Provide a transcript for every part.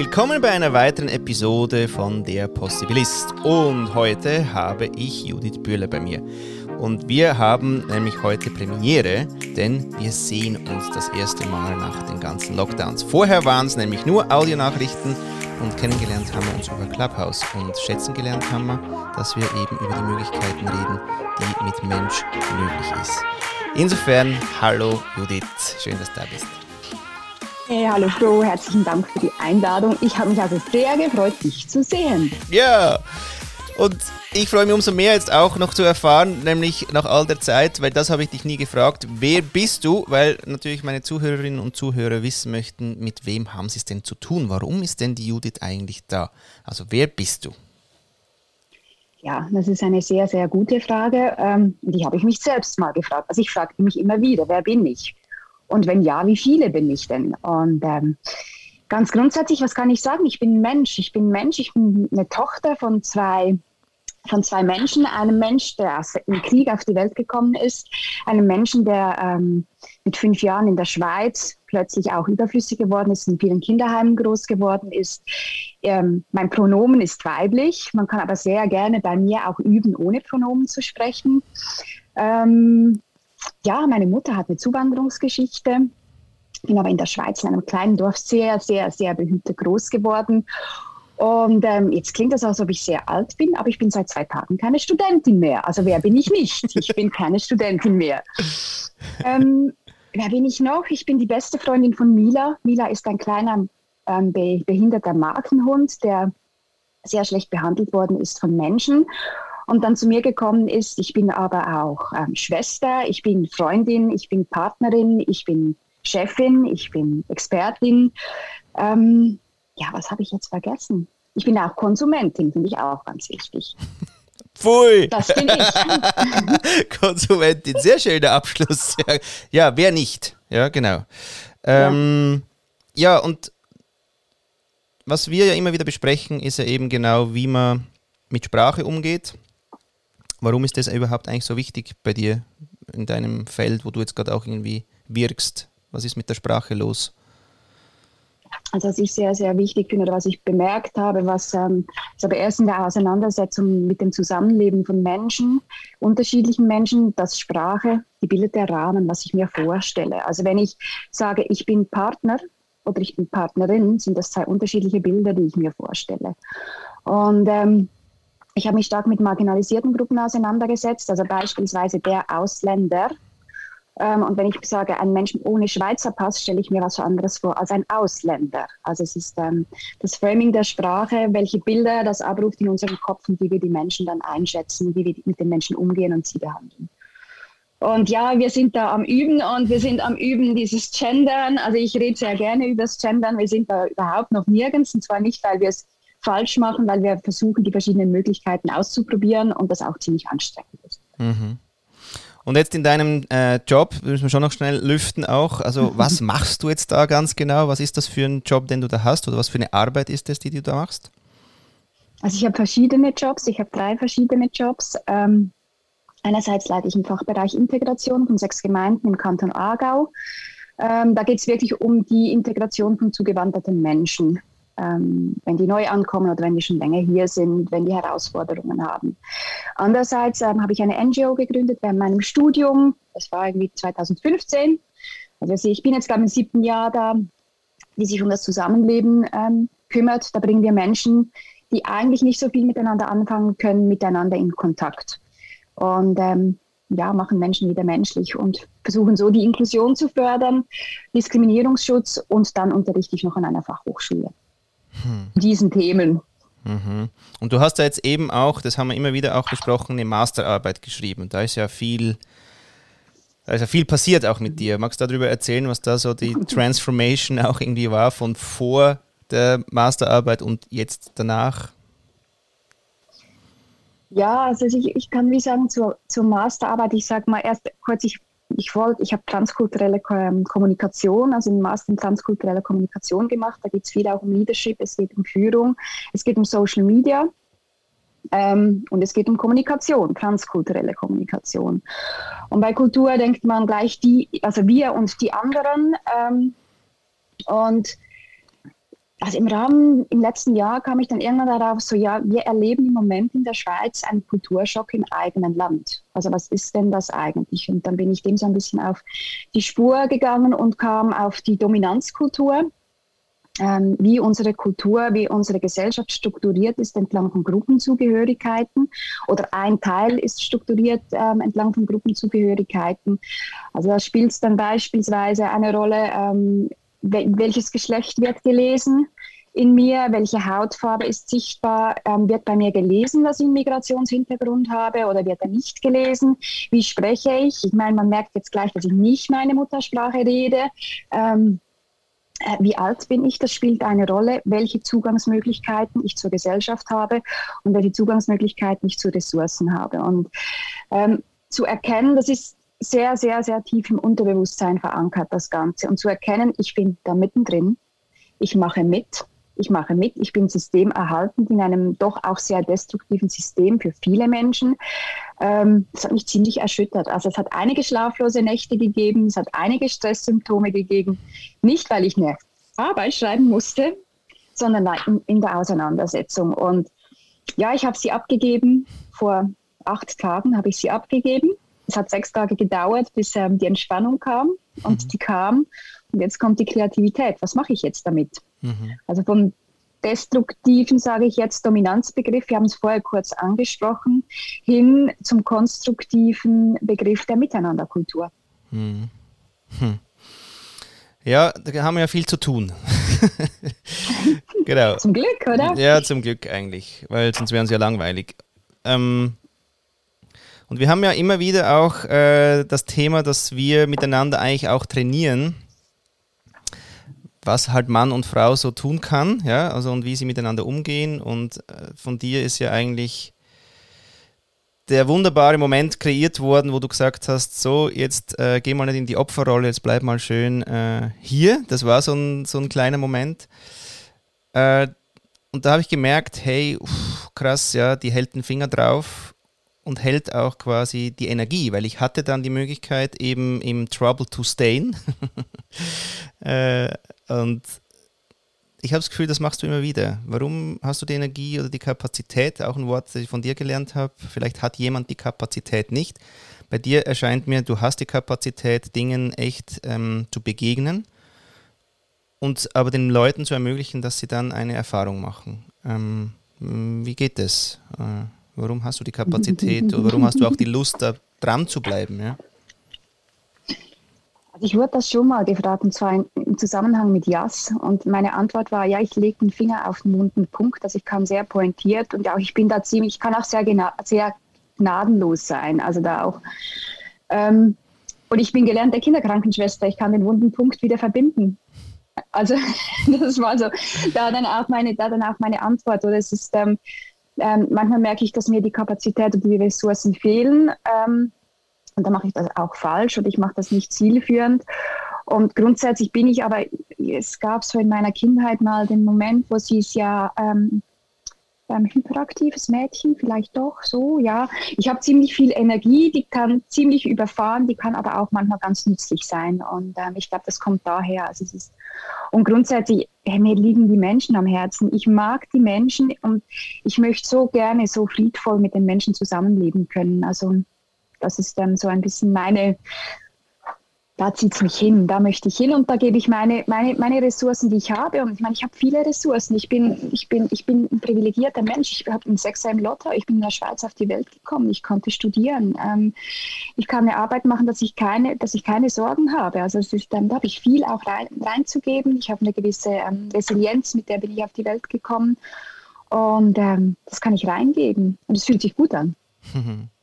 Willkommen bei einer weiteren Episode von Der Possibilist. Und heute habe ich Judith Bühler bei mir. Und wir haben nämlich heute Premiere, denn wir sehen uns das erste Mal nach den ganzen Lockdowns. Vorher waren es nämlich nur Audionachrichten und kennengelernt haben wir uns über Clubhouse und schätzen gelernt haben wir, dass wir eben über die Möglichkeiten reden, die mit Mensch möglich ist. Insofern, hallo Judith, schön, dass du da bist. Hey, hallo Flo, herzlichen Dank für die Einladung. Ich habe mich also sehr gefreut, dich zu sehen. Ja, und ich freue mich umso mehr jetzt auch noch zu erfahren, nämlich nach all der Zeit, weil das habe ich dich nie gefragt. Wer bist du? Weil natürlich meine Zuhörerinnen und Zuhörer wissen möchten, mit wem haben sie es denn zu tun? Warum ist denn die Judith eigentlich da? Also wer bist du? Ja, das ist eine sehr, sehr gute Frage. Ähm, die habe ich mich selbst mal gefragt. Also ich frage mich immer wieder, wer bin ich? Und wenn ja, wie viele bin ich denn? Und ähm, ganz grundsätzlich, was kann ich sagen? Ich bin Mensch. Ich bin Mensch. Ich bin eine Tochter von zwei von zwei Menschen, einem Mensch, der aus dem Krieg auf die Welt gekommen ist, einem Menschen, der ähm, mit fünf Jahren in der Schweiz plötzlich auch überflüssig geworden ist, in vielen Kinderheimen groß geworden ist. Ähm, mein Pronomen ist weiblich, man kann aber sehr gerne bei mir auch üben, ohne Pronomen zu sprechen. Ähm, ja, meine Mutter hat eine Zuwanderungsgeschichte. Bin aber in der Schweiz in einem kleinen Dorf sehr, sehr, sehr behütet groß geworden. Und ähm, jetzt klingt das, als ob ich sehr alt bin, aber ich bin seit zwei Tagen keine Studentin mehr. Also wer bin ich nicht? Ich bin keine Studentin mehr. Ähm, wer bin ich noch? Ich bin die beste Freundin von Mila. Mila ist ein kleiner ähm, behinderter Markenhund, der sehr schlecht behandelt worden ist von Menschen und dann zu mir gekommen ist. Ich bin aber auch ähm, Schwester, ich bin Freundin, ich bin Partnerin, ich bin Chefin, ich bin Expertin. Ähm, ja, was habe ich jetzt vergessen? Ich bin auch Konsumentin, finde ich auch ganz wichtig. Pfui! Das bin ich. Konsumentin, sehr schöner Abschluss. Ja, wer nicht? Ja, genau. Ähm, ja. ja, und was wir ja immer wieder besprechen, ist ja eben genau, wie man mit Sprache umgeht. Warum ist das überhaupt eigentlich so wichtig bei dir in deinem Feld, wo du jetzt gerade auch irgendwie wirkst? Was ist mit der Sprache los? Also was ich sehr, sehr wichtig finde oder was ich bemerkt habe, was ähm, ist aber erst in der Auseinandersetzung mit dem Zusammenleben von Menschen, unterschiedlichen Menschen, dass Sprache, die bildet der Rahmen, was ich mir vorstelle. Also wenn ich sage, ich bin Partner oder ich bin Partnerin, sind das zwei unterschiedliche Bilder, die ich mir vorstelle. Und ähm, ich habe mich stark mit marginalisierten Gruppen auseinandergesetzt, also beispielsweise der Ausländer. Ähm, und wenn ich sage, ein Mensch ohne Schweizer Pass, stelle ich mir was anderes vor als ein Ausländer. Also es ist ähm, das Framing der Sprache, welche Bilder das abruft in unserem Kopf und wie wir die Menschen dann einschätzen, wie wir mit den Menschen umgehen und sie behandeln. Und ja, wir sind da am Üben und wir sind am Üben dieses Gendern. Also ich rede sehr gerne über das Gendern. Wir sind da überhaupt noch nirgends und zwar nicht, weil wir es falsch machen, weil wir versuchen, die verschiedenen Möglichkeiten auszuprobieren und das auch ziemlich anstrengend ist. Mhm. Und jetzt in deinem äh, Job, müssen wir schon noch schnell lüften auch. Also was machst du jetzt da ganz genau? Was ist das für ein Job, den du da hast oder was für eine Arbeit ist das, die du da machst? Also ich habe verschiedene Jobs, ich habe drei verschiedene Jobs. Ähm, einerseits leite ich im Fachbereich Integration von sechs Gemeinden im Kanton Aargau. Ähm, da geht es wirklich um die Integration von zugewanderten Menschen ähm, wenn die neu ankommen oder wenn die schon länger hier sind, wenn die Herausforderungen haben. Andererseits ähm, habe ich eine NGO gegründet während meinem Studium. Das war irgendwie 2015. Also ich bin jetzt gerade im siebten Jahr da, die sich um das Zusammenleben ähm, kümmert. Da bringen wir Menschen, die eigentlich nicht so viel miteinander anfangen können, miteinander in Kontakt. Und ähm, ja, machen Menschen wieder menschlich und versuchen so die Inklusion zu fördern, Diskriminierungsschutz und dann unterrichte ich noch an einer Fachhochschule hm. diesen Themen. Mhm. Und du hast da jetzt eben auch, das haben wir immer wieder auch besprochen, eine Masterarbeit geschrieben. Da ist ja viel, da ist ja viel passiert auch mit dir. Magst du darüber erzählen, was da so die Transformation auch irgendwie war von vor der Masterarbeit und jetzt danach? Ja, also ich, ich kann wie sagen zur, zur Masterarbeit, ich sage mal erst kurz, ich ich wollte, ich habe transkulturelle Kommunikation, also einen Master in transkulturelle Kommunikation gemacht. Da geht es viel auch um Leadership, es geht um Führung, es geht um Social Media ähm, und es geht um Kommunikation, transkulturelle Kommunikation. Und bei Kultur denkt man gleich die, also wir und die anderen. Ähm, und also im Rahmen, im letzten Jahr kam ich dann irgendwann darauf, so ja, wir erleben im Moment in der Schweiz einen Kulturschock im eigenen Land. Also was ist denn das eigentlich? Und dann bin ich dem so ein bisschen auf die Spur gegangen und kam auf die Dominanzkultur, ähm, wie unsere Kultur, wie unsere Gesellschaft strukturiert ist entlang von Gruppenzugehörigkeiten oder ein Teil ist strukturiert ähm, entlang von Gruppenzugehörigkeiten. Also da spielt es dann beispielsweise eine Rolle, ähm, welches Geschlecht wird gelesen in mir, welche Hautfarbe ist sichtbar, ähm, wird bei mir gelesen, dass ich einen Migrationshintergrund habe oder wird er nicht gelesen, wie spreche ich, ich meine, man merkt jetzt gleich, dass ich nicht meine Muttersprache rede, ähm, äh, wie alt bin ich, das spielt eine Rolle, welche Zugangsmöglichkeiten ich zur Gesellschaft habe und welche Zugangsmöglichkeiten ich zu Ressourcen habe. Und ähm, zu erkennen, das ist sehr, sehr, sehr tief im Unterbewusstsein verankert, das Ganze. Und zu erkennen, ich bin da mittendrin, ich mache mit, ich mache mit, ich bin systemerhaltend in einem doch auch sehr destruktiven System für viele Menschen. Ähm, das hat mich ziemlich erschüttert. Also es hat einige schlaflose Nächte gegeben, es hat einige Stresssymptome gegeben. Nicht, weil ich eine Arbeit schreiben musste, sondern in, in der Auseinandersetzung. Und ja, ich habe sie abgegeben. Vor acht Tagen habe ich sie abgegeben. Es hat sechs Tage gedauert, bis ähm, die Entspannung kam und mhm. die kam. Und jetzt kommt die Kreativität. Was mache ich jetzt damit? Mhm. Also vom destruktiven, sage ich jetzt, Dominanzbegriff, wir haben es vorher kurz angesprochen, hin zum konstruktiven Begriff der Miteinanderkultur. Mhm. Hm. Ja, da haben wir ja viel zu tun. genau. Zum Glück, oder? Ja, zum Glück eigentlich, weil sonst wären sie ja langweilig. Ähm, und wir haben ja immer wieder auch äh, das Thema, dass wir miteinander eigentlich auch trainieren, was halt Mann und Frau so tun kann, ja, also und wie sie miteinander umgehen. Und äh, von dir ist ja eigentlich der wunderbare Moment kreiert worden, wo du gesagt hast, so, jetzt äh, geh mal nicht in die Opferrolle, jetzt bleib mal schön äh, hier. Das war so ein, so ein kleiner Moment. Äh, und da habe ich gemerkt, hey, uff, krass, ja, die hält den Finger drauf und hält auch quasi die Energie, weil ich hatte dann die Möglichkeit eben im Trouble to Stain. äh, und ich habe das Gefühl, das machst du immer wieder. Warum hast du die Energie oder die Kapazität? Auch ein Wort, das ich von dir gelernt habe. Vielleicht hat jemand die Kapazität nicht. Bei dir erscheint mir, du hast die Kapazität, Dingen echt ähm, zu begegnen und aber den Leuten zu ermöglichen, dass sie dann eine Erfahrung machen. Ähm, wie geht das? Äh, Warum hast du die Kapazität warum hast du auch die Lust, da dran zu bleiben? Ja? Also ich wurde das schon mal gefragt, und zwar im Zusammenhang mit Jas. Und meine Antwort war, ja, ich lege den Finger auf den wunden Punkt. Also ich kann sehr pointiert und auch ich bin da ziemlich, ich kann auch sehr, sehr gnadenlos sein. Also da auch. Ähm, und ich bin gelernte Kinderkrankenschwester. Ich kann den wunden Punkt wieder verbinden. Also das war so, da dann auch meine, da dann auch meine Antwort. Oder es ist, ähm, ähm, manchmal merke ich, dass mir die Kapazität und die Ressourcen fehlen. Ähm, und dann mache ich das auch falsch und ich mache das nicht zielführend. Und grundsätzlich bin ich aber, es gab so in meiner Kindheit mal den Moment, wo sie es ja ähm, ein hyperaktives Mädchen, vielleicht doch so, ja. Ich habe ziemlich viel Energie, die kann ziemlich überfahren, die kann aber auch manchmal ganz nützlich sein. Und ähm, ich glaube, das kommt daher. Also es ist, und grundsätzlich, hey, mir liegen die Menschen am Herzen. Ich mag die Menschen und ich möchte so gerne so friedvoll mit den Menschen zusammenleben können. Also das ist dann so ein bisschen meine da zieht es mich hin, da möchte ich hin und da gebe ich meine, meine, meine Ressourcen, die ich habe. Und ich meine, ich habe viele Ressourcen. Ich bin, ich bin, ich bin ein privilegierter Mensch. Ich habe einen Sechser im Lotto. Ich bin in der Schweiz auf die Welt gekommen. Ich konnte studieren. Ähm, ich kann eine Arbeit machen, dass ich keine, dass ich keine Sorgen habe. Also es ist, ähm, da habe ich viel auch rein, reinzugeben. Ich habe eine gewisse ähm, Resilienz, mit der bin ich auf die Welt gekommen. Und ähm, das kann ich reingeben. Und es fühlt sich gut an.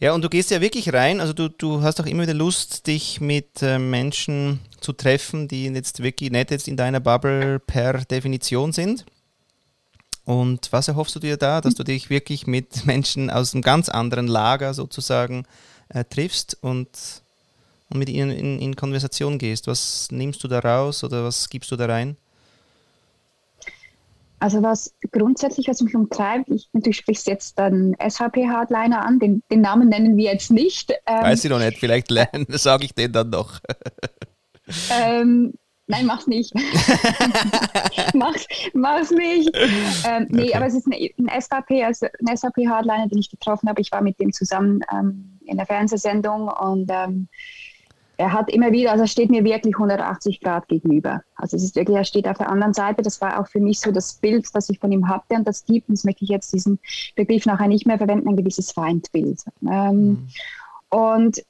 Ja, und du gehst ja wirklich rein, also du, du hast auch immer wieder Lust, dich mit äh, Menschen zu treffen, die jetzt wirklich nicht jetzt in deiner Bubble per Definition sind. Und was erhoffst du dir da, dass du dich wirklich mit Menschen aus einem ganz anderen Lager sozusagen äh, triffst und, und mit ihnen in, in Konversation gehst? Was nimmst du da raus oder was gibst du da rein? Also was grundsätzlich, was mich umtreibt, ich natürlich sprichst jetzt dann SVP-Hardliner an, den, den, Namen nennen wir jetzt nicht. Ähm, Weiß ich noch nicht, vielleicht sage ich den dann noch. ähm, Nein, mach's nicht. mach's, mach's nicht. Ähm, nee, okay. aber es ist ein, ein SVP, also ein SVP-Hardliner, den ich getroffen habe. Ich war mit dem zusammen ähm, in der Fernsehsendung und ähm, er hat immer wieder, also er steht mir wirklich 180 Grad gegenüber. Also es ist wirklich, er steht auf der anderen Seite. Das war auch für mich so das Bild, das ich von ihm hatte. Und das gibt, das möchte ich jetzt diesen Begriff nachher nicht mehr verwenden, ein gewisses Feindbild. Ähm, mhm. Und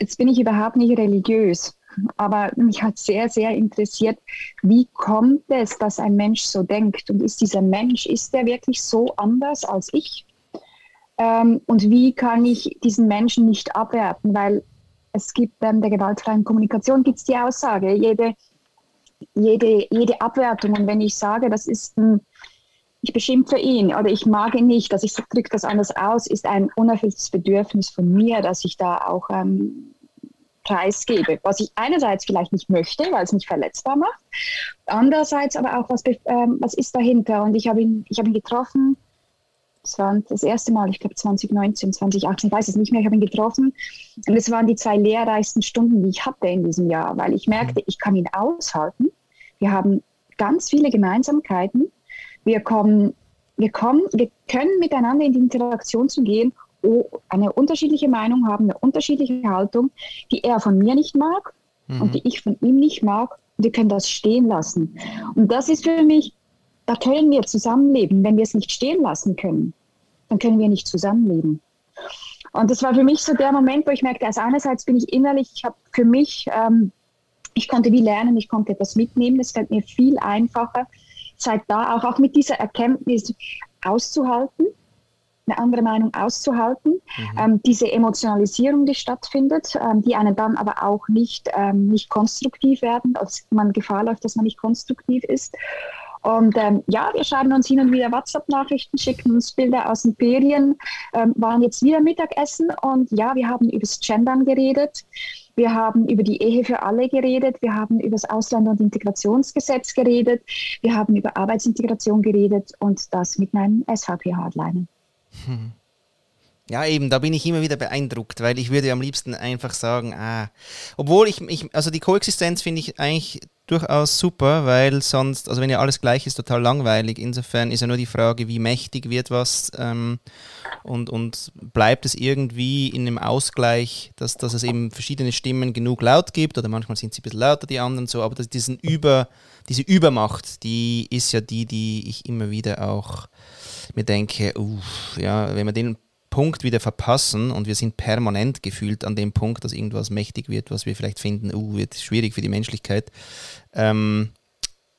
jetzt bin ich überhaupt nicht religiös. Aber mich hat sehr, sehr interessiert, wie kommt es, dass ein Mensch so denkt? Und ist dieser Mensch, ist der wirklich so anders als ich? Ähm, und wie kann ich diesen Menschen nicht abwerten? Weil es gibt ähm, der gewaltfreien Kommunikation gibt es die Aussage, jede, jede, jede Abwertung. Und wenn ich sage, das ist ein, ich beschimpfe ihn oder ich mag ihn nicht, dass ich drücke das anders aus, ist ein unerfülltes Bedürfnis von mir, dass ich da auch ähm, preisgebe, was ich einerseits vielleicht nicht möchte, weil es mich verletzbar macht, andererseits aber auch, was, ähm, was ist dahinter. Und ich habe ihn, hab ihn getroffen, das war das erste Mal, ich glaube 2019, 2018, ich weiß es nicht mehr, ich habe ihn getroffen. Und es waren die zwei lehrreichsten Stunden, die ich hatte in diesem Jahr, weil ich merkte, ich kann ihn aushalten. Wir haben ganz viele Gemeinsamkeiten. Wir kommen, wir kommen, wir können miteinander in die Interaktion zu gehen eine unterschiedliche Meinung haben, eine unterschiedliche Haltung, die er von mir nicht mag mhm. und die ich von ihm nicht mag. Wir können das stehen lassen. Und das ist für mich, da können wir zusammenleben. Wenn wir es nicht stehen lassen können, dann können wir nicht zusammenleben. Und das war für mich so der Moment, wo ich merkte, also einerseits bin ich innerlich, ich habe für mich, ähm, ich konnte wie lernen, ich konnte etwas mitnehmen, es fällt mir viel einfacher, seit da auch, auch mit dieser Erkenntnis auszuhalten eine andere Meinung auszuhalten. Mhm. Ähm, diese Emotionalisierung, die stattfindet, ähm, die einen dann aber auch nicht, ähm, nicht konstruktiv werden, als man Gefahr läuft, dass man nicht konstruktiv ist. Und ähm, ja, wir schreiben uns hin und wieder WhatsApp-Nachrichten, schicken uns Bilder aus den Ferien, ähm, waren jetzt wieder Mittagessen und ja, wir haben über das Gendern geredet. Wir haben über die Ehe für alle geredet. Wir haben über das Ausländer- und Integrationsgesetz geredet. Wir haben über Arbeitsintegration geredet und das mit einem SVP-Hardliner. Hm. Ja, eben, da bin ich immer wieder beeindruckt, weil ich würde am liebsten einfach sagen, ah, obwohl ich, ich also die Koexistenz finde ich eigentlich durchaus super, weil sonst, also wenn ja alles gleich ist, total langweilig. Insofern ist ja nur die Frage, wie mächtig wird was ähm, und, und bleibt es irgendwie in einem Ausgleich, dass, dass es eben verschiedene Stimmen genug laut gibt oder manchmal sind sie ein bisschen lauter, die anderen so, aber das, diesen Über, diese Übermacht, die ist ja die, die ich immer wieder auch mir denke, uff, ja, wenn wir den Punkt wieder verpassen und wir sind permanent gefühlt an dem Punkt, dass irgendwas mächtig wird, was wir vielleicht finden, uh, wird schwierig für die Menschlichkeit. Ähm,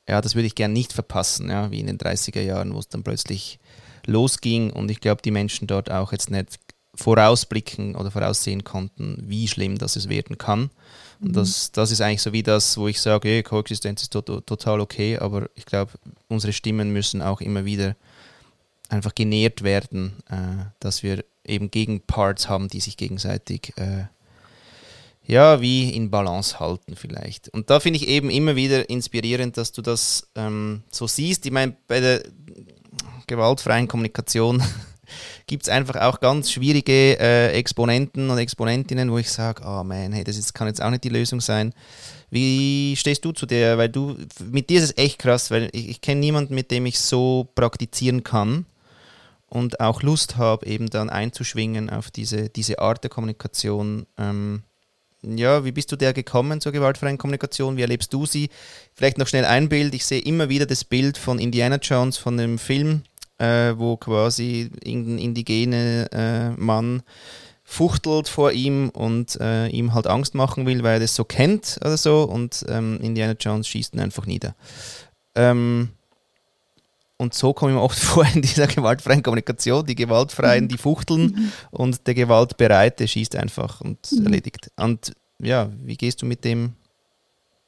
ja, das würde ich gern nicht verpassen, ja, wie in den 30er Jahren, wo es dann plötzlich losging und ich glaube, die Menschen dort auch jetzt nicht vorausblicken oder voraussehen konnten, wie schlimm das es werden kann. Und mhm. das, das ist eigentlich so wie das, wo ich sage, hey, Koexistenz ist to total okay, aber ich glaube, unsere Stimmen müssen auch immer wieder einfach genährt werden, äh, dass wir eben Gegenparts haben, die sich gegenseitig äh, ja, wie in Balance halten vielleicht. Und da finde ich eben immer wieder inspirierend, dass du das ähm, so siehst. Ich meine, bei der gewaltfreien Kommunikation gibt es einfach auch ganz schwierige äh, Exponenten und Exponentinnen, wo ich sage, oh man, hey, das ist, kann jetzt auch nicht die Lösung sein. Wie stehst du zu der? Weil du, mit dir ist es echt krass, weil ich, ich kenne niemanden, mit dem ich so praktizieren kann und auch Lust habe, eben dann einzuschwingen auf diese, diese Art der Kommunikation. Ähm, ja, wie bist du der gekommen zur gewaltfreien Kommunikation? Wie erlebst du sie? Vielleicht noch schnell ein Bild. Ich sehe immer wieder das Bild von Indiana Jones, von dem Film, äh, wo quasi irgendein indigene äh, Mann fuchtelt vor ihm und äh, ihm halt Angst machen will, weil er das so kennt oder so und ähm, Indiana Jones schießt ihn einfach nieder. Ähm, und so komme ich mir oft vor in dieser gewaltfreien Kommunikation. Die Gewaltfreien, die fuchteln mhm. und der Gewaltbereite schießt einfach und mhm. erledigt. Und ja, wie gehst du mit dem?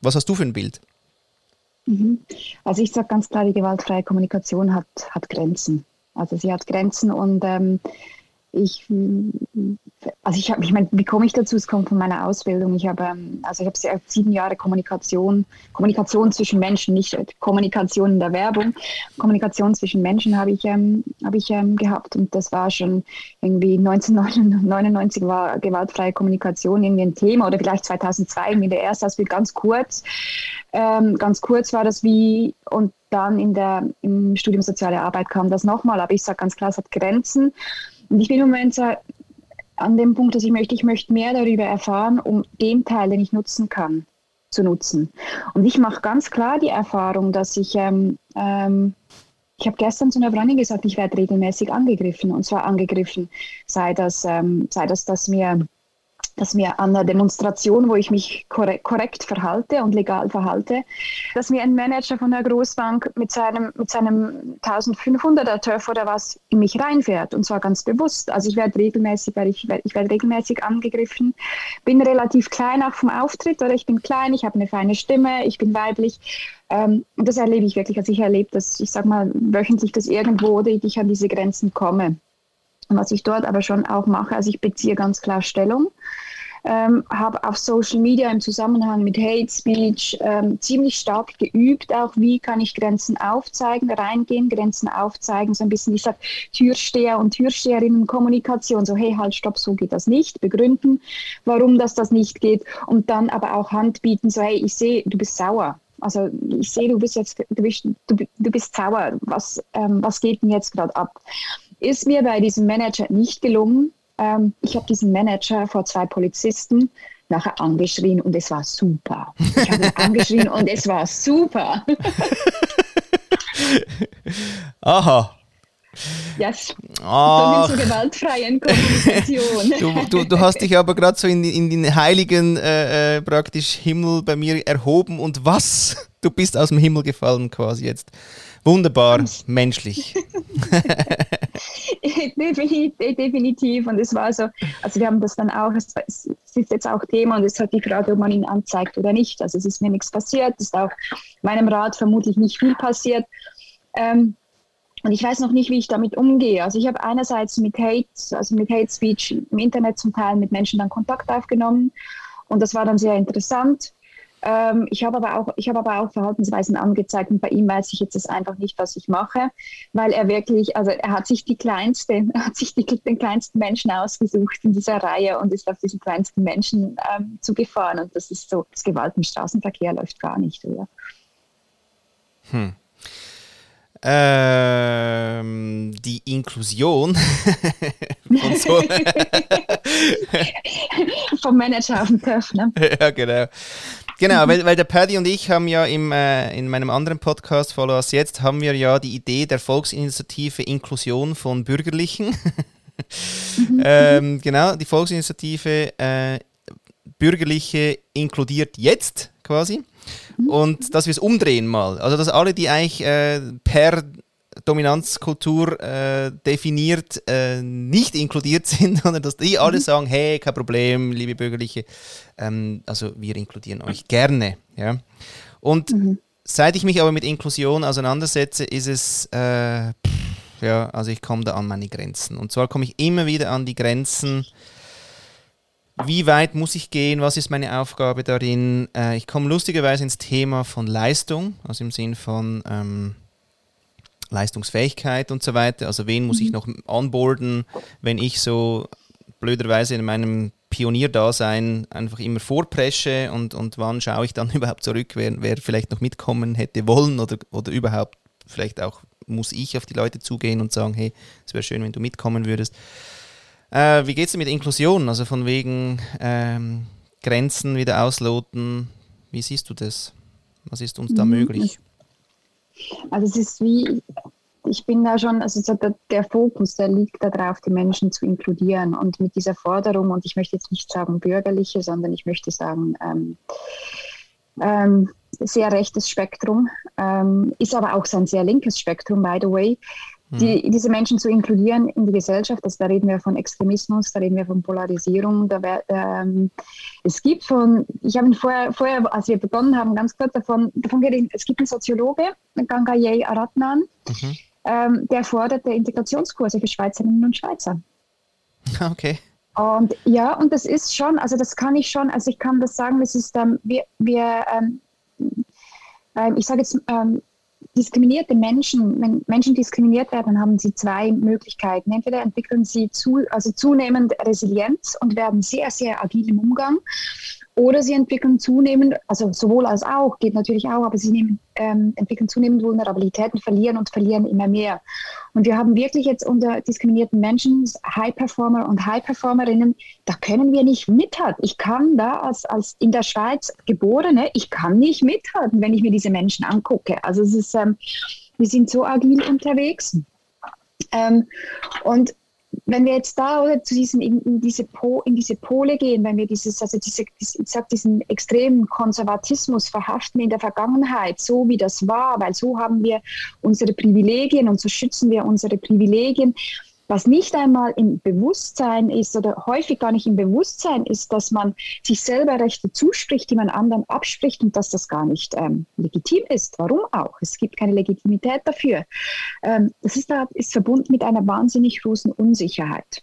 Was hast du für ein Bild? Mhm. Also ich sage ganz klar, die gewaltfreie Kommunikation hat, hat Grenzen. Also sie hat Grenzen und ähm, ich, also ich habe, ich meine, wie komme ich dazu? Es kommt von meiner Ausbildung. Ich habe, ähm, also ich habe sieben Jahre Kommunikation, Kommunikation zwischen Menschen, nicht Kommunikation in der Werbung, Kommunikation zwischen Menschen habe ich, ähm, habe ich ähm, gehabt und das war schon irgendwie 1999 war gewaltfreie Kommunikation irgendwie ein Thema oder vielleicht 2002 irgendwie der Aspekt ganz kurz, ganz kurz war das wie und dann in der, im Studium Soziale Arbeit kam das nochmal, aber ich sage ganz klar, es hat Grenzen. Und ich bin im Moment so an dem Punkt, dass ich möchte, ich möchte mehr darüber erfahren, um den Teil, den ich nutzen kann, zu nutzen. Und ich mache ganz klar die Erfahrung, dass ich, ähm, ähm, ich habe gestern zu einer Freundin gesagt, ich werde regelmäßig angegriffen. Und zwar angegriffen, sei das, ähm, sei das, dass mir dass mir an einer Demonstration, wo ich mich korrekt, korrekt verhalte und legal verhalte, dass mir ein Manager von einer Großbank mit seinem, mit seinem 1500er Turf oder was in mich reinfährt und zwar ganz bewusst. Also ich werde regelmäßig, ich, ich werde regelmäßig angegriffen, bin relativ klein auch vom Auftritt oder ich bin klein, ich habe eine feine Stimme, ich bin weiblich. Ähm, und das erlebe ich wirklich. Also ich erlebe das, ich sage mal, wöchentlich, dass irgendwo ich an diese Grenzen komme. Was ich dort aber schon auch mache, also ich beziehe ganz klar Stellung. Ähm, habe auf Social Media im Zusammenhang mit Hate Speech ähm, ziemlich stark geübt, auch wie kann ich Grenzen aufzeigen, reingehen, Grenzen aufzeigen, so ein bisschen, ich sage, Türsteher und Türsteherinnen Kommunikation, so hey, halt, stopp, so geht das nicht, begründen, warum das das nicht geht und dann aber auch Hand bieten, so hey, ich sehe, du bist sauer, also ich sehe, du bist jetzt, du bist, du, du bist sauer. Was, ähm, was geht denn jetzt gerade ab? Ist mir bei diesem Manager nicht gelungen. Ähm, ich habe diesen Manager vor zwei Polizisten nachher angeschrien und es war super. Ich habe ihn angeschrien und es war super. Aha. Yes. Ach. zur gewaltfreien Kommunikation. Du, du, du hast dich aber gerade so in, in den heiligen äh, äh, praktisch Himmel bei mir erhoben und was? Du bist aus dem Himmel gefallen quasi jetzt. Wunderbar, menschlich. Definitiv. Und es war so, also wir haben das dann auch, es ist jetzt auch Thema und es hat die Frage, ob man ihn anzeigt oder nicht. Also es ist mir nichts passiert, ist auch meinem Rat vermutlich nicht viel passiert. Ähm, und ich weiß noch nicht, wie ich damit umgehe. Also ich habe einerseits mit Hate, also mit Hate Speech im Internet zum Teil mit Menschen dann Kontakt aufgenommen. Und das war dann sehr interessant. Ähm, ich habe aber, auch, hab aber auch Verhaltensweisen angezeigt und bei ihm weiß ich jetzt das einfach nicht, was ich mache, weil er wirklich, also er hat sich die kleinste, hat sich die, den kleinsten Menschen ausgesucht in dieser Reihe und ist auf diesen kleinsten Menschen ähm, zugefahren. Und das ist so, das Gewalt im Straßenverkehr läuft gar nicht, oder? Hm. Ähm, die Inklusion von so vom Manager auf dem Turf, ne? Ja, genau. Genau, weil, weil der Paddy und ich haben ja im, äh, in meinem anderen Podcast, Follow Us Jetzt, haben wir ja die Idee der Volksinitiative Inklusion von Bürgerlichen. Mhm. ähm, genau, die Volksinitiative äh, Bürgerliche inkludiert jetzt quasi. Mhm. Und dass wir es umdrehen mal. Also, dass alle, die eigentlich äh, per Dominanzkultur äh, definiert äh, nicht inkludiert sind, sondern dass die alle mhm. sagen, hey, kein Problem, liebe Bürgerliche, ähm, also wir inkludieren euch gerne. Ja? Und mhm. seit ich mich aber mit Inklusion auseinandersetze, ist es, äh, pff, ja, also ich komme da an meine Grenzen. Und zwar komme ich immer wieder an die Grenzen, wie weit muss ich gehen, was ist meine Aufgabe darin. Äh, ich komme lustigerweise ins Thema von Leistung, also im Sinn von... Ähm, Leistungsfähigkeit und so weiter. Also wen muss ich mhm. noch onboarden, wenn ich so blöderweise in meinem Pionierdasein einfach immer vorpresche und, und wann schaue ich dann überhaupt zurück, wer, wer vielleicht noch mitkommen hätte wollen oder, oder überhaupt vielleicht auch muss ich auf die Leute zugehen und sagen, hey, es wäre schön, wenn du mitkommen würdest. Äh, wie geht es mit Inklusion? Also von wegen ähm, Grenzen wieder ausloten. Wie siehst du das? Was ist uns da mhm. möglich? Also es ist wie, ich bin da schon, also der, Fokus, der liegt darauf, die Menschen zu inkludieren. Und mit dieser Forderung, und ich möchte jetzt nicht sagen bürgerliche, sondern ich möchte sagen, ähm, ähm, sehr rechtes Spektrum, ähm, ist aber auch so ein sehr linkes Spektrum, by the way, die, mhm. diese Menschen zu inkludieren in die Gesellschaft. Also da reden wir von Extremismus, da reden wir von Polarisierung. Da ähm, es gibt von, ich habe vorher, vorher, als wir begonnen haben, ganz kurz davon, davon geredet, es gibt einen Soziologe, Gangaye Aratnan, mhm. ähm, der forderte Integrationskurse für Schweizerinnen und Schweizer. Okay. Und ja, und das ist schon, also das kann ich schon, also ich kann das sagen, das ist, ähm, wir, wir ähm, ähm ich sage jetzt, ähm, diskriminierte Menschen, wenn Menschen diskriminiert werden, haben sie zwei Möglichkeiten. Entweder entwickeln sie zu, also zunehmend Resilienz und werden sehr, sehr agil im Umgang oder sie entwickeln zunehmend, also sowohl als auch, geht natürlich auch, aber sie nehmen, ähm, entwickeln zunehmend Vulnerabilitäten, verlieren und verlieren immer mehr. Und wir haben wirklich jetzt unter diskriminierten Menschen, High Performer und High Performerinnen, da können wir nicht mithalten. Ich kann da als, als in der Schweiz Geborene, ich kann nicht mithalten, wenn ich mir diese Menschen angucke. Also es ist, ähm, wir sind so agil unterwegs. Ähm, und wenn wir jetzt da oder zu diesen in, in, diese po, in diese Pole gehen, wenn wir dieses also diese, ich sag, diesen extremen Konservatismus verhaften in der Vergangenheit, so wie das war, weil so haben wir unsere Privilegien und so schützen wir unsere Privilegien, was nicht einmal im Bewusstsein ist oder häufig gar nicht im Bewusstsein ist, dass man sich selber Rechte zuspricht, die man anderen abspricht und dass das gar nicht ähm, legitim ist. Warum auch? Es gibt keine Legitimität dafür. Ähm, das ist, da, ist verbunden mit einer wahnsinnig großen Unsicherheit.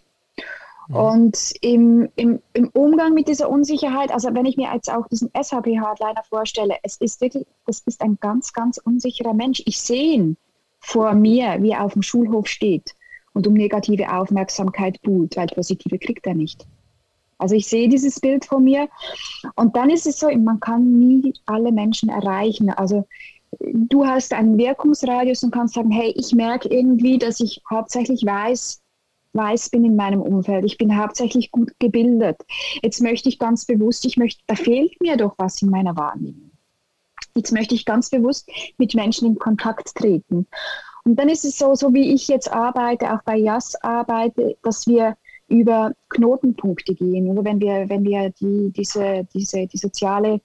Und im, im, im, Umgang mit dieser Unsicherheit, also wenn ich mir jetzt auch diesen SHP-Hardliner vorstelle, es ist wirklich, das ist ein ganz, ganz unsicherer Mensch. Ich sehe ihn vor mir, wie er auf dem Schulhof steht und um negative Aufmerksamkeit buhlt, weil positive kriegt er nicht. Also ich sehe dieses Bild vor mir und dann ist es so, man kann nie alle Menschen erreichen. Also du hast einen Wirkungsradius und kannst sagen, hey, ich merke irgendwie, dass ich hauptsächlich weiß, weiß bin in meinem Umfeld. Ich bin hauptsächlich gut gebildet. Jetzt möchte ich ganz bewusst, ich möchte, da fehlt mir doch was in meiner Wahrnehmung. Jetzt möchte ich ganz bewusst mit Menschen in Kontakt treten. Und dann ist es so, so wie ich jetzt arbeite, auch bei JAS arbeite, dass wir über Knotenpunkte gehen. Oder wenn wir, wenn wir die, diese, diese, die soziale,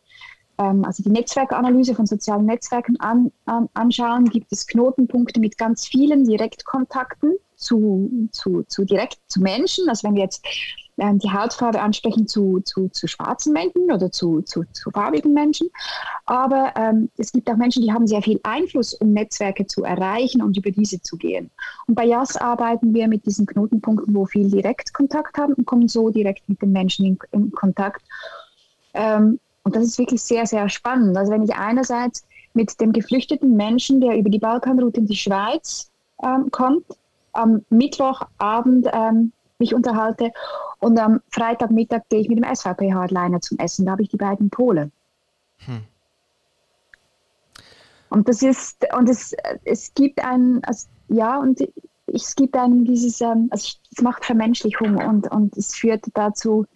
ähm, also die Netzwerkanalyse von sozialen Netzwerken an, an, anschauen, gibt es Knotenpunkte mit ganz vielen Direktkontakten zu, zu, zu direkt zu Menschen. Also wenn wir jetzt ähm, die Hautfarbe ansprechen zu, zu, zu schwarzen Menschen oder zu, zu, zu farbigen Menschen. Aber ähm, es gibt auch Menschen, die haben sehr viel Einfluss, um Netzwerke zu erreichen und über diese zu gehen. Und bei JAS arbeiten wir mit diesen Knotenpunkten, wo viel Direktkontakt haben und kommen so direkt mit den Menschen in, in Kontakt. Ähm, und das ist wirklich sehr, sehr spannend. Also wenn ich einerseits mit dem geflüchteten Menschen, der über die Balkanroute in die Schweiz ähm, kommt, am Mittwochabend ähm, mich unterhalte. Und am Freitagmittag gehe ich mit dem SVP-Hardliner zum Essen. Da habe ich die beiden Pole. Hm. Und das ist, und es, es gibt ein, also, ja, und es gibt einem dieses, ähm, also es macht Vermenschlichung und, und es führt dazu,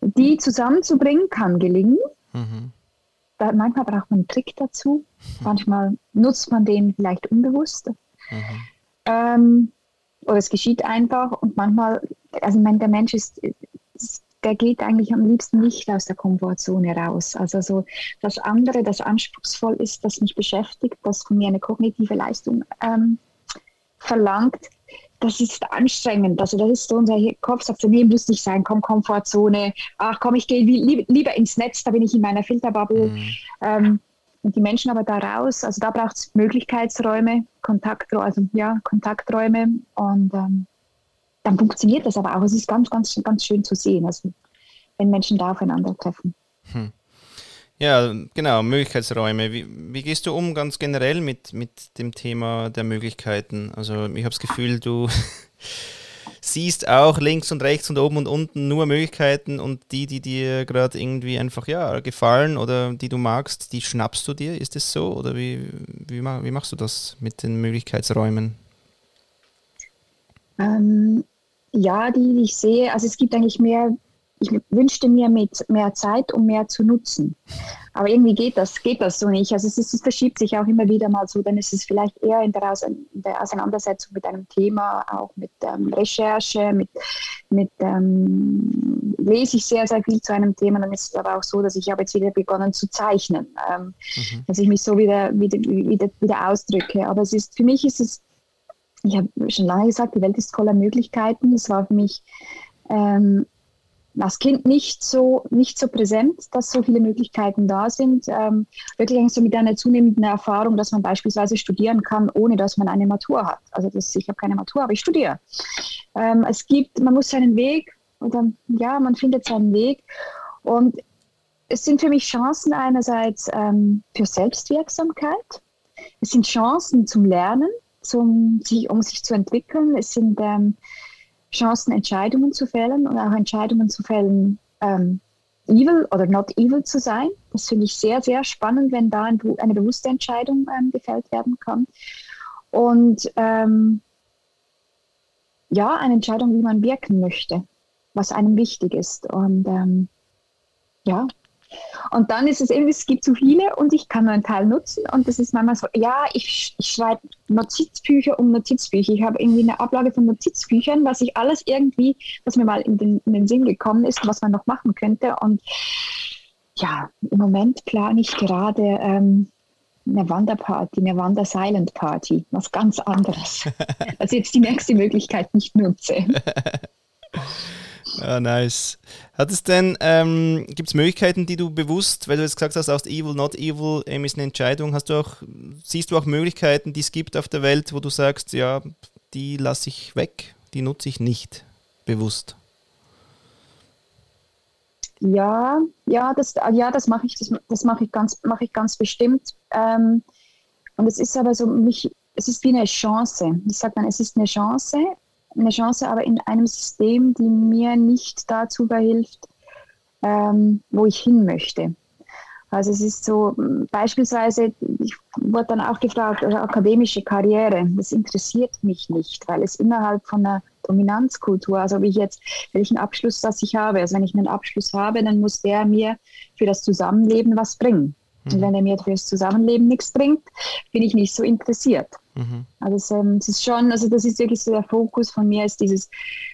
die zusammenzubringen, kann gelingen. Mhm. Da, manchmal braucht man einen Trick dazu, manchmal nutzt man den vielleicht unbewusst. Mhm. Ähm, oder es geschieht einfach und manchmal, also ich meine, der Mensch ist, der geht eigentlich am liebsten nicht aus der Komfortzone raus. Also so das andere, das anspruchsvoll ist, das mich beschäftigt, das von mir eine kognitive Leistung ähm, verlangt, das ist anstrengend. Also das ist so, unser Kopf sagt so, nee, muss nicht sein, komm, Komfortzone, ach komm, ich gehe lieber ins Netz, da bin ich in meiner Filterbubble. Mhm. Ähm, die Menschen aber da raus, also da braucht es Möglichkeitsräume, Kontakträume, also ja, Kontakträume und ähm, dann funktioniert das aber auch. Es ist ganz, ganz, ganz schön zu sehen, also wenn Menschen da aufeinandertreffen. Hm. Ja, genau, Möglichkeitsräume. Wie, wie, gehst du um ganz generell mit, mit dem Thema der Möglichkeiten? Also ich habe das Gefühl, du siehst auch links und rechts und oben und unten nur Möglichkeiten und die, die dir gerade irgendwie einfach ja, gefallen oder die du magst, die schnappst du dir. Ist es so oder wie, wie, wie machst du das mit den Möglichkeitsräumen? Ähm, ja, die, die ich sehe, also es gibt eigentlich mehr ich wünschte mir mit mehr Zeit, um mehr zu nutzen. Aber irgendwie geht das, geht das so nicht. Also es, ist, es verschiebt sich auch immer wieder mal so, dann ist es vielleicht eher in der, in der Auseinandersetzung mit einem Thema, auch mit ähm, Recherche, mit, mit ähm, lese ich sehr, sehr viel zu einem Thema. Dann ist es aber auch so, dass ich habe jetzt wieder begonnen zu zeichnen, ähm, mhm. dass ich mich so wieder, wieder, wieder, wieder ausdrücke. Aber es ist, für mich ist es, ich habe schon lange gesagt, die Welt ist voller Möglichkeiten. Es war für mich ähm, als Kind nicht so, nicht so präsent, dass so viele Möglichkeiten da sind. Ähm, wirklich so mit einer zunehmenden Erfahrung, dass man beispielsweise studieren kann, ohne dass man eine Matur hat. Also das, ich habe keine Matur, aber ich studiere. Ähm, es gibt, man muss seinen Weg, oder ja, man findet seinen Weg. Und es sind für mich Chancen einerseits ähm, für Selbstwirksamkeit. Es sind Chancen zum Lernen, zum, um sich zu entwickeln. Es sind ähm, Chancen, Entscheidungen zu fällen und auch Entscheidungen zu fällen, ähm, evil oder not evil zu sein. Das finde ich sehr, sehr spannend, wenn da ein, eine bewusste Entscheidung ähm, gefällt werden kann. Und ähm, ja, eine Entscheidung, wie man wirken möchte, was einem wichtig ist. Und ähm, ja, und dann ist es eben, es gibt zu viele und ich kann nur einen Teil nutzen. Und das ist manchmal so, ja, ich, ich schreibe Notizbücher um Notizbücher. Ich habe irgendwie eine Ablage von Notizbüchern, was ich alles irgendwie, was mir mal in den, in den Sinn gekommen ist, was man noch machen könnte. Und ja, im Moment plane ich gerade ähm, eine Wanderparty, eine Wander-Silent Party, was ganz anderes. also jetzt die nächste Möglichkeit nicht nutze. Ah, nice. Hat es denn, ähm, gibt es Möglichkeiten, die du bewusst, weil du jetzt gesagt hast, aus Evil, not evil, ähm, ist eine Entscheidung, hast du auch, siehst du auch Möglichkeiten, die es gibt auf der Welt, wo du sagst, ja, die lasse ich weg, die nutze ich nicht bewusst? Ja, ja, das, ja, das mache ich, das, das mache ich ganz, mache ich ganz bestimmt. Ähm, und es ist aber so, mich, es ist wie eine Chance. Ich sage dann, es ist eine Chance, eine Chance, aber in einem System, die mir nicht dazu behilft, ähm, wo ich hin möchte. Also es ist so, beispielsweise, ich wurde dann auch gefragt, also akademische Karriere, das interessiert mich nicht, weil es innerhalb von einer Dominanzkultur, also wie ich jetzt, welchen Abschluss das ich habe, also wenn ich einen Abschluss habe, dann muss der mir für das Zusammenleben was bringen. Und mhm. wenn er mir fürs Zusammenleben nichts bringt, bin ich nicht so interessiert. Mhm. Also es, ähm, es, ist schon, also das ist wirklich so der Fokus von mir, ist dieses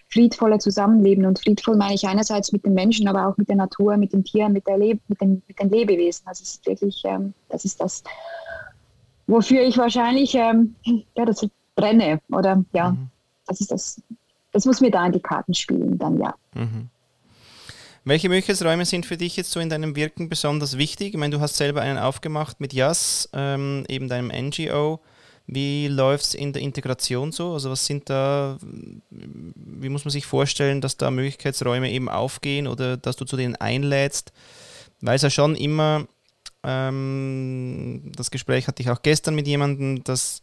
friedvolle Zusammenleben. Und friedvoll meine ich einerseits mit den Menschen, aber auch mit der Natur, mit den Tieren, mit, der Le mit, den, mit den Lebewesen. Also es ist wirklich, ähm, das ist das, wofür ich wahrscheinlich, ähm, ja, das brenne. Oder ja, mhm. das ist das, das muss mir da in die Karten spielen, dann ja. Mhm. Welche Möglichkeitsräume sind für dich jetzt so in deinem Wirken besonders wichtig? Ich meine, du hast selber einen aufgemacht mit JAS, ähm, eben deinem NGO. Wie läuft es in der Integration so? Also was sind da, wie muss man sich vorstellen, dass da Möglichkeitsräume eben aufgehen oder dass du zu denen einlädst? Weil es ja schon immer, ähm, das Gespräch hatte ich auch gestern mit jemandem, dass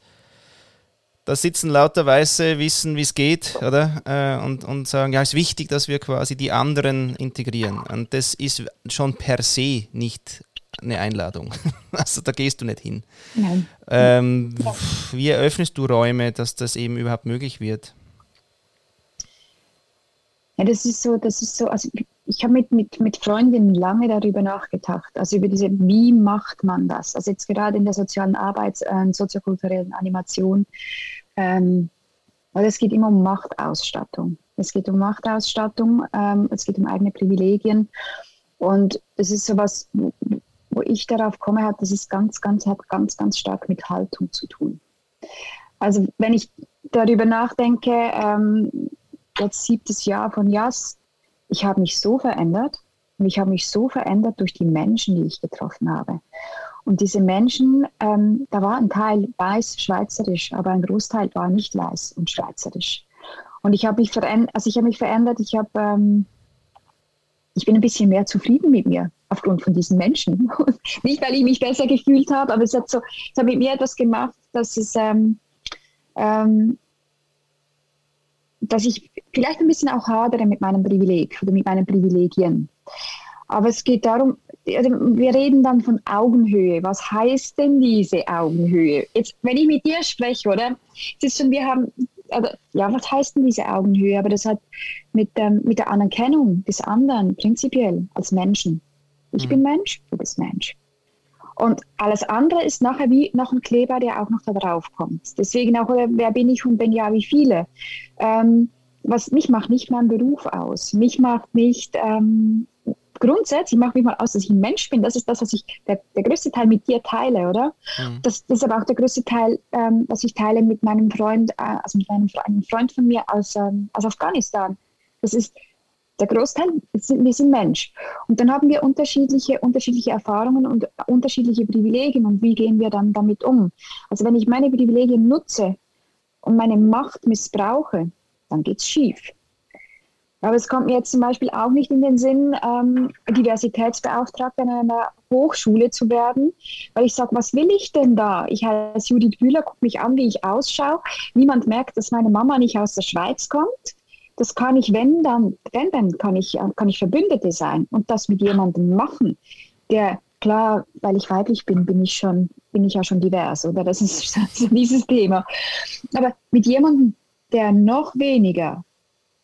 da sitzen lauter Weiße, wissen, wie es geht, oder? Äh, und, und sagen, ja, es ist wichtig, dass wir quasi die anderen integrieren. Und das ist schon per se nicht eine Einladung. Also da gehst du nicht hin. Nein. Ähm, wie eröffnest du Räume, dass das eben überhaupt möglich wird? Ja, das ist so, das ist so, also ich habe mit, mit, mit Freundinnen lange darüber nachgedacht, also über diese, wie macht man das? Also jetzt gerade in der sozialen Arbeit, äh, soziokulturellen Animation, ähm, weil es geht immer um Machtausstattung. Es geht um Machtausstattung, ähm, es geht um eigene Privilegien. Und es ist sowas, wo ich darauf komme, hat, das ist ganz, ganz, hat ganz, ganz stark mit Haltung zu tun. Also wenn ich darüber nachdenke, ähm, jetzt siebtes Jahr von JAS, ich habe mich so verändert und ich habe mich so verändert durch die Menschen, die ich getroffen habe. Und diese Menschen, ähm, da war ein Teil weiß, schweizerisch, aber ein Großteil war nicht weiß und schweizerisch. Und ich habe mich verändert, also ich mich verändert, ich habe, ähm, ich bin ein bisschen mehr zufrieden mit mir aufgrund von diesen Menschen. nicht, weil ich mich besser gefühlt habe, aber es hat so, es hat mit mir etwas gemacht, dass es, ähm, ähm, dass ich vielleicht ein bisschen auch hadere mit meinem Privileg oder mit meinen Privilegien. Aber es geht darum, also wir reden dann von Augenhöhe. Was heißt denn diese Augenhöhe? Jetzt, wenn ich mit dir spreche, oder? Es ist schon, wir haben, also, ja, was heißt denn diese Augenhöhe? Aber das hat mit, ähm, mit der Anerkennung des anderen prinzipiell als Menschen. Ich mhm. bin Mensch, du bist Mensch. Und alles andere ist nachher wie noch ein Kleber, der auch noch da drauf kommt. Deswegen auch, wer bin ich und wenn ja, wie viele? Ähm, was mich macht nicht mein Beruf aus. Mich macht nicht ähm, grundsätzlich mache ich mal aus, dass ich ein Mensch bin. Das ist das, was ich, der, der größte Teil mit dir teile, oder? Mhm. Das, das, ist aber auch der größte Teil, ähm, was ich teile mit meinem Freund, äh, also mit meinem einem Freund von mir aus, ähm, aus Afghanistan. Das ist, Der Großteil, sind, wir sind Mensch. Und dann haben wir unterschiedliche, unterschiedliche Erfahrungen und unterschiedliche Privilegien. Und wie gehen wir dann damit um? Also wenn ich meine Privilegien nutze und meine Macht missbrauche, dann geht es schief. Aber es kommt mir jetzt zum Beispiel auch nicht in den Sinn, ähm, Diversitätsbeauftragte an einer Hochschule zu werden, weil ich sage, was will ich denn da? Ich heiße Judith Bühler, gucke mich an, wie ich ausschaue. Niemand merkt, dass meine Mama nicht aus der Schweiz kommt. Das kann ich, wenn dann, wenn dann kann ich, kann ich Verbündete sein und das mit jemandem machen, der klar, weil ich weiblich bin, bin ich schon, bin ich ja schon divers, oder? Das ist so dieses Thema. Aber mit jemandem, der noch weniger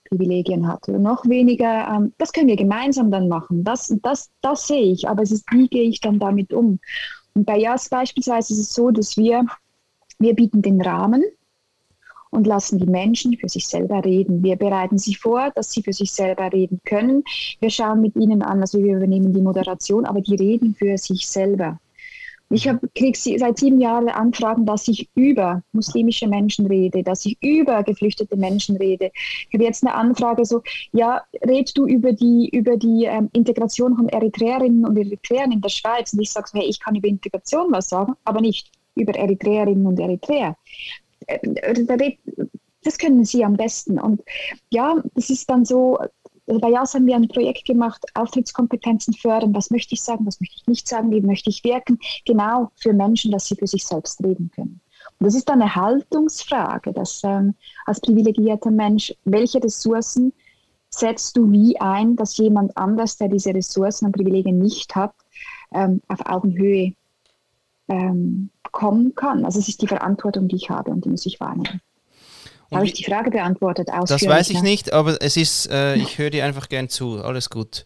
Privilegien hat oder noch weniger, ähm, das können wir gemeinsam dann machen. Das, das, das sehe ich, aber es ist, wie gehe ich dann damit um? Und bei JAS beispielsweise ist es so, dass wir, wir bieten den Rahmen und lassen die Menschen für sich selber reden. Wir bereiten sie vor, dass sie für sich selber reden können. Wir schauen mit ihnen an, also wir übernehmen die Moderation, aber die reden für sich selber. Ich kriege seit sieben Jahren Anfragen, dass ich über muslimische Menschen rede, dass ich über geflüchtete Menschen rede. Ich habe jetzt eine Anfrage so, ja, red du über die, über die ähm, Integration von Eritreerinnen und Eritreern in der Schweiz. Und ich sage so, hey, ich kann über Integration was sagen, aber nicht über Eritreerinnen und Eritreer. Äh, das können sie am besten. Und ja, das ist dann so, also bei JAS haben wir ein Projekt gemacht, Auftrittskompetenzen fördern. Was möchte ich sagen, was möchte ich nicht sagen, wie möchte ich wirken? Genau für Menschen, dass sie für sich selbst reden können. Und das ist dann eine Haltungsfrage, dass ähm, als privilegierter Mensch, welche Ressourcen setzt du wie ein, dass jemand anders, der diese Ressourcen und Privilegien nicht hat, ähm, auf Augenhöhe ähm, kommen kann. Also es ist die Verantwortung, die ich habe und die muss ich wahrnehmen. Habe ich die Frage beantwortet? Das weiß ich nicht, aber es ist, äh, ich höre dir einfach gern zu. Alles gut.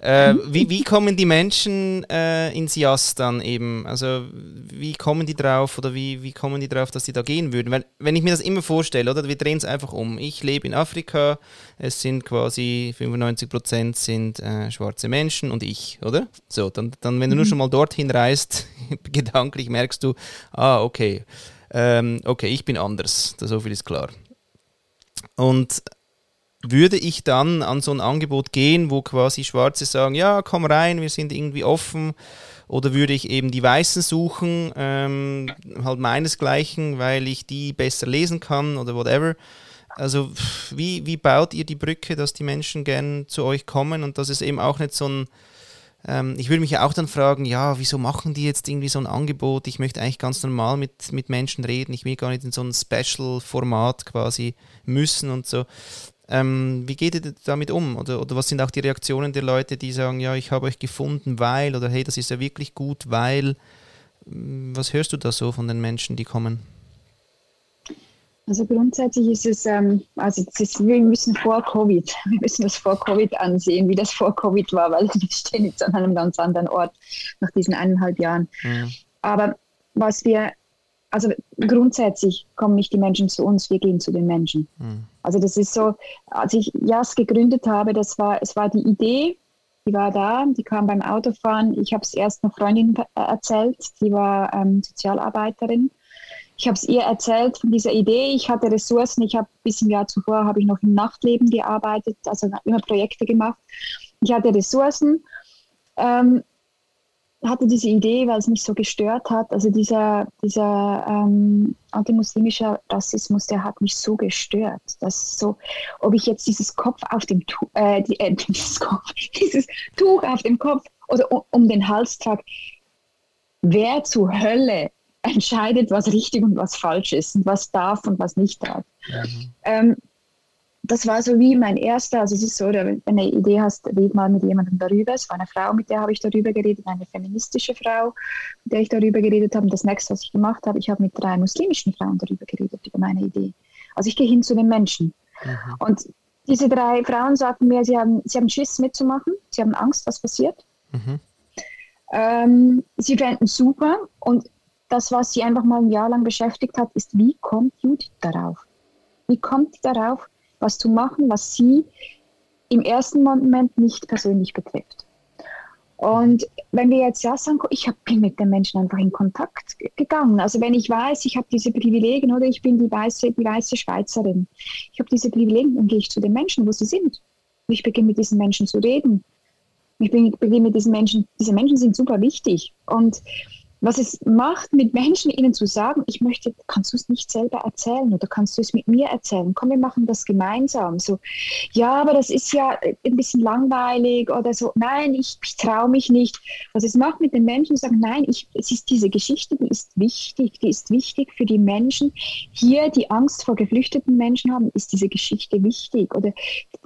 Äh, mhm. wie, wie kommen die Menschen äh, ins Jas dann eben? Also wie kommen die drauf oder wie, wie kommen die drauf, dass sie da gehen würden? Weil, wenn ich mir das immer vorstelle, oder wir drehen es einfach um. Ich lebe in Afrika, es sind quasi 95 Prozent sind äh, schwarze Menschen und ich, oder? So, dann, dann wenn du mhm. nur schon mal dorthin reist, gedanklich merkst du, ah, okay. Ähm, okay, ich bin anders, so viel ist klar. Und würde ich dann an so ein Angebot gehen, wo quasi Schwarze sagen, ja, komm rein, wir sind irgendwie offen, oder würde ich eben die Weißen suchen, ähm, halt meinesgleichen, weil ich die besser lesen kann oder whatever. Also wie, wie baut ihr die Brücke, dass die Menschen gern zu euch kommen und dass es eben auch nicht so ein ich würde mich ja auch dann fragen, ja, wieso machen die jetzt irgendwie so ein Angebot? Ich möchte eigentlich ganz normal mit, mit Menschen reden. Ich will gar nicht in so ein Special-Format quasi müssen und so. Ähm, wie geht ihr damit um? Oder, oder was sind auch die Reaktionen der Leute, die sagen, ja, ich habe euch gefunden, weil, oder hey, das ist ja wirklich gut, weil. Was hörst du da so von den Menschen, die kommen? Also grundsätzlich ist es, ähm, also ist, wir müssen vor Covid, wir müssen das vor Covid ansehen, wie das vor Covid war, weil wir stehen jetzt an einem ganz anderen Ort nach diesen eineinhalb Jahren. Ja. Aber was wir, also grundsätzlich kommen nicht die Menschen zu uns, wir gehen zu den Menschen. Mhm. Also das ist so, als ich JAS gegründet habe, das war, es war die Idee, die war da, die kam beim Autofahren. Ich habe es erst einer Freundin erzählt, die war ähm, Sozialarbeiterin ich habe es ihr erzählt von dieser Idee. Ich hatte Ressourcen. Ich habe bis im Jahr zuvor habe ich noch im Nachtleben gearbeitet, also immer Projekte gemacht. Ich hatte Ressourcen, ähm, hatte diese Idee, weil es mich so gestört hat. Also dieser, dieser ähm, antimuslimische Rassismus, der hat mich so gestört, dass so, ob ich jetzt dieses Kopf auf dem Tuch, äh, die, äh, dieses, Kopf, dieses Tuch auf dem Kopf oder um, um den Hals trage, wer zur Hölle entscheidet, was richtig und was falsch ist und was darf und was nicht darf. Mhm. Ähm, das war so wie mein erster, also es ist so, wenn du eine Idee hast, red mal mit jemandem darüber. Es war eine Frau, mit der habe ich darüber geredet, eine feministische Frau, mit der ich darüber geredet habe. Und das nächste, was ich gemacht habe, ich habe mit drei muslimischen Frauen darüber geredet, über meine Idee. Also ich gehe hin zu den Menschen. Mhm. Und diese drei Frauen sagten mir, sie haben, sie haben Schiss mitzumachen, sie haben Angst, was passiert. Mhm. Ähm, sie fänden super und das, was sie einfach mal ein Jahr lang beschäftigt hat, ist, wie kommt Judith darauf? Wie kommt sie darauf, was zu machen, was sie im ersten Moment nicht persönlich betrifft? Und wenn wir jetzt ja sagen, ich bin mit den Menschen einfach in Kontakt gegangen. Also wenn ich weiß, ich habe diese Privilegien oder ich bin die weiße, die weiße Schweizerin, ich habe diese Privilegien, dann gehe ich zu den Menschen, wo sie sind. Ich beginne mit diesen Menschen zu reden. Ich beginne mit diesen Menschen. Diese Menschen sind super wichtig. Und was es macht, mit Menschen ihnen zu sagen, ich möchte, kannst du es nicht selber erzählen oder kannst du es mit mir erzählen? Komm, wir machen das gemeinsam. So, ja, aber das ist ja ein bisschen langweilig oder so. Nein, ich, ich traue mich nicht. Was es macht mit den Menschen, sagen, nein, ich, es ist diese Geschichte, die ist wichtig, die ist wichtig für die Menschen. Hier, die Angst vor geflüchteten Menschen haben, ist diese Geschichte wichtig. Oder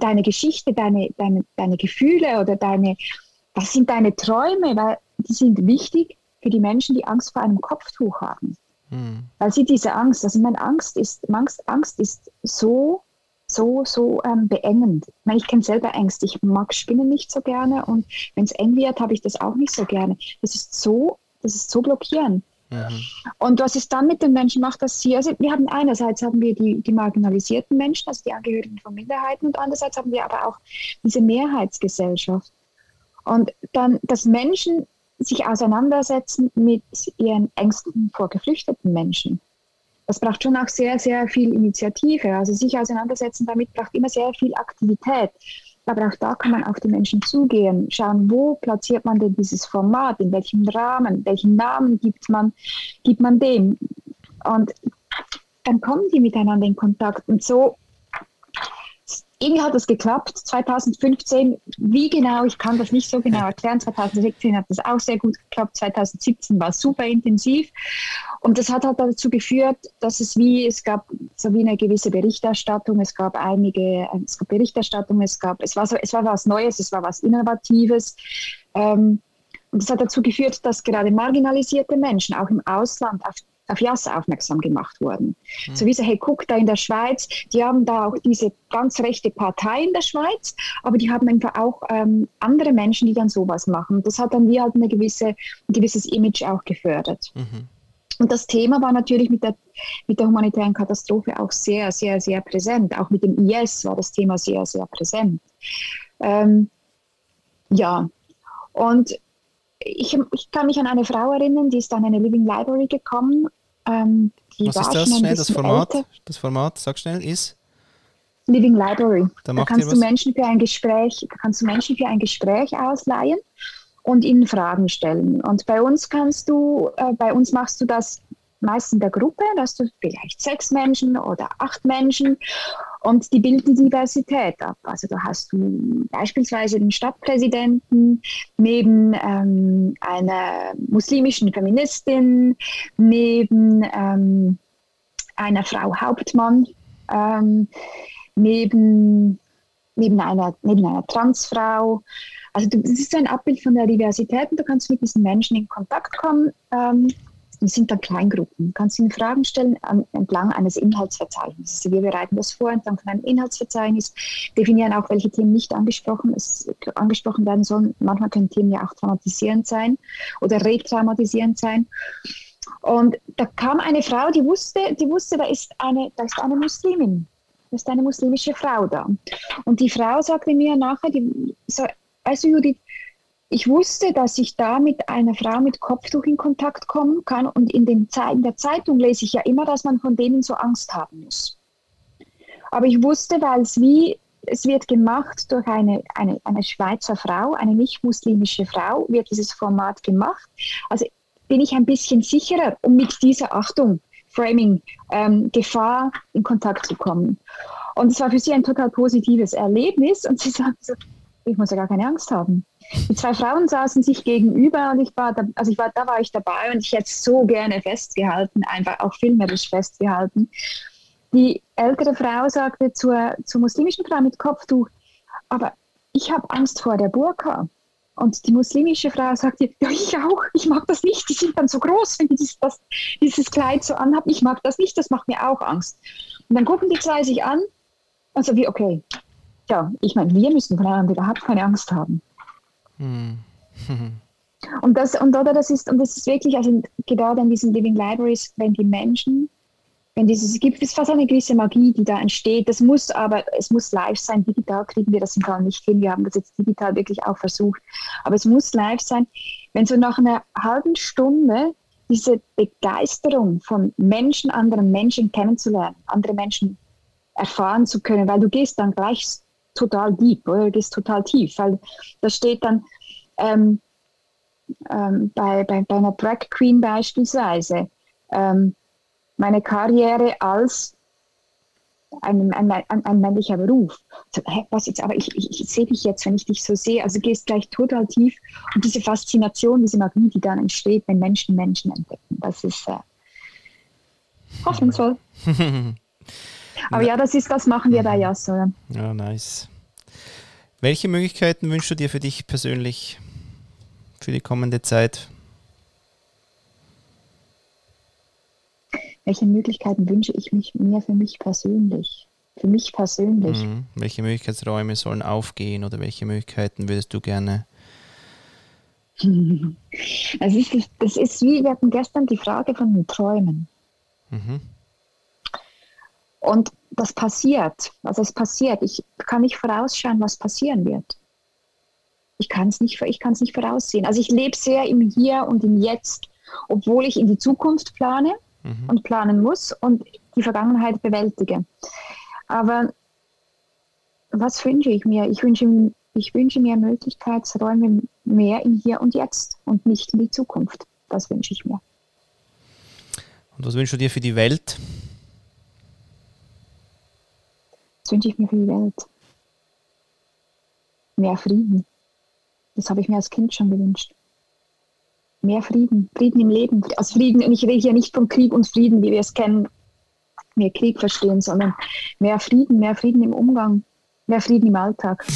deine Geschichte, deine, deine, deine Gefühle oder deine, was sind deine Träume, weil die sind wichtig für die Menschen, die Angst vor einem Kopftuch haben. Mhm. Weil sie diese Angst, also meine Angst ist, Angst, Angst ist so, so, so ähm, beengend. Ich, meine, ich kenne selber Ängste. Ich mag Spinnen nicht so gerne und wenn es eng wird, habe ich das auch nicht so gerne. Das ist so, das ist so blockierend. Mhm. Und was es dann mit den Menschen macht, dass sie, also wir haben einerseits haben wir die, die marginalisierten Menschen, also die Angehörigen von Minderheiten, und andererseits haben wir aber auch diese Mehrheitsgesellschaft. Und dann, dass Menschen sich auseinandersetzen mit ihren Ängsten vor geflüchteten Menschen. Das braucht schon auch sehr, sehr viel Initiative. Also sich auseinandersetzen damit braucht immer sehr viel Aktivität. Aber auch da kann man auf die Menschen zugehen, schauen, wo platziert man denn dieses Format, in welchem Rahmen, welchen Namen gibt man, gibt man dem. Und dann kommen die miteinander in Kontakt. Und so irgendwie hat das geklappt. 2015, wie genau, ich kann das nicht so genau erklären. 2016 hat das auch sehr gut geklappt. 2017 war super intensiv. Und das hat halt dazu geführt, dass es wie, es gab so wie eine gewisse Berichterstattung. Es gab einige, es gab Berichterstattung, es gab, es war so, es war was Neues, es war was Innovatives. Ähm, und das hat dazu geführt, dass gerade marginalisierte Menschen auch im Ausland auf auf JAS aufmerksam gemacht worden. Mhm. So wie so, hey, guck da in der Schweiz, die haben da auch diese ganz rechte Partei in der Schweiz, aber die haben einfach auch ähm, andere Menschen, die dann sowas machen. Das hat dann wie halt eine gewisse, ein gewisses Image auch gefördert. Mhm. Und das Thema war natürlich mit der, mit der humanitären Katastrophe auch sehr, sehr, sehr präsent. Auch mit dem IS war das Thema sehr, sehr präsent. Ähm, ja, und ich, ich, kann mich an eine Frau erinnern, die ist an eine Living Library gekommen ähm, Was ist das schnell, das Format? Älter. Das Format, sag schnell, ist? Living Library. Da, da kannst du Menschen für ein Gespräch, kannst du Menschen für ein Gespräch ausleihen und ihnen Fragen stellen. Und bei uns kannst du, äh, bei uns machst du das meist in der Gruppe, dass du vielleicht sechs Menschen oder acht Menschen und die bilden Diversität ab. Also da hast du beispielsweise den Stadtpräsidenten neben ähm, einer muslimischen Feministin, neben ähm, einer Frau Hauptmann, ähm, neben, neben, einer, neben einer Transfrau. Also das ist ein Abbild von der Diversität und du kannst mit diesen Menschen in Kontakt kommen. Sind dann Kleingruppen. Du kannst ihnen Fragen stellen an, entlang eines Inhaltsverzeichnisses. Also wir bereiten das vor entlang von einem Inhaltsverzeichnis, definieren auch, welche Themen nicht angesprochen, es, angesprochen werden sollen. Manchmal können Themen ja auch traumatisierend sein oder retraumatisierend sein. Und da kam eine Frau, die wusste, die wusste, da ist eine, da ist eine Muslimin. Da ist eine muslimische Frau da. Und die Frau sagte mir nachher, die, so, also Judith, ich wusste, dass ich da mit einer Frau mit Kopftuch in Kontakt kommen kann und in, den in der Zeitung lese ich ja immer, dass man von denen so Angst haben muss. Aber ich wusste, weil es wie, es wird gemacht durch eine, eine, eine Schweizer Frau, eine nicht-muslimische Frau, wird dieses Format gemacht. Also bin ich ein bisschen sicherer, um mit dieser Achtung, Framing, ähm, Gefahr in Kontakt zu kommen. Und es war für sie ein total positives Erlebnis und sie sagte so, ich muss ja gar keine Angst haben. Die zwei Frauen saßen sich gegenüber und ich war da, also ich war, da war ich dabei und ich hätte so gerne festgehalten, einfach auch filmerisch festgehalten. Die ältere Frau sagte zur, zur muslimischen Frau mit Kopftuch, aber ich habe Angst vor der Burka. Und die muslimische Frau sagte, ja, ich auch, ich mag das nicht, die sind dann so groß, wenn die dieses, das, dieses Kleid so anhaben, ich mag das nicht, das macht mir auch Angst. Und dann gucken die zwei sich an und so wie, okay, ja, ich meine, wir müssen voneinander überhaupt keine Angst haben. Hm. und das, und oder das ist, und das ist wirklich, also gerade in diesen Living Libraries, wenn die Menschen, wenn dieses, es gibt es fast eine gewisse Magie, die da entsteht. Das muss aber, es muss live sein. Digital kriegen wir das im Fall nicht hin. Wir haben das jetzt digital wirklich auch versucht. Aber es muss live sein. Wenn so nach einer halben Stunde diese Begeisterung von Menschen, anderen Menschen kennenzulernen, andere Menschen erfahren zu können, weil du gehst dann gleich total deep, oder? Das ist total tief, weil da steht dann ähm, ähm, bei, bei, bei einer Drag Queen beispielsweise ähm, meine Karriere als ein, ein, ein, männlicher Beruf. So, hä, was jetzt, aber ich, ich, ich sehe dich jetzt, wenn ich dich so sehe. Also gehst gleich total tief. Und diese Faszination, diese Magie, die dann entsteht, wenn Menschen Menschen entdecken, das ist äh, hoffnungsvoll. aber ja, das ist, das machen wir bei JAS, oder? Ja, nice. Welche Möglichkeiten wünschst du dir für dich persönlich für die kommende Zeit? welche Möglichkeiten wünsche ich mich mir für mich persönlich? Für mich persönlich. Mhm. Welche Möglichkeitsräume sollen aufgehen oder welche Möglichkeiten würdest du gerne? Das ist, das ist wie, wir hatten gestern die Frage von den Träumen. Mhm. Und das passiert, also es passiert. Ich kann nicht vorausschauen, was passieren wird. Ich kann es nicht, nicht voraussehen. Also ich lebe sehr im Hier und im Jetzt, obwohl ich in die Zukunft plane mhm. und planen muss und die Vergangenheit bewältige. Aber was wünsche ich mir? Ich wünsche, ich wünsche mir Möglichkeitsräume mehr im Hier und Jetzt und nicht in die Zukunft. Das wünsche ich mir. Und was wünschst du dir für die Welt? Wünsche ich mir für die Welt? Mehr Frieden. Das habe ich mir als Kind schon gewünscht mehr Frieden, Frieden im Leben. Also Frieden, und ich rede hier nicht von Krieg und Frieden, wie wir es kennen, mehr Krieg verstehen, sondern mehr Frieden, mehr Frieden im Umgang, mehr Frieden im Alltag.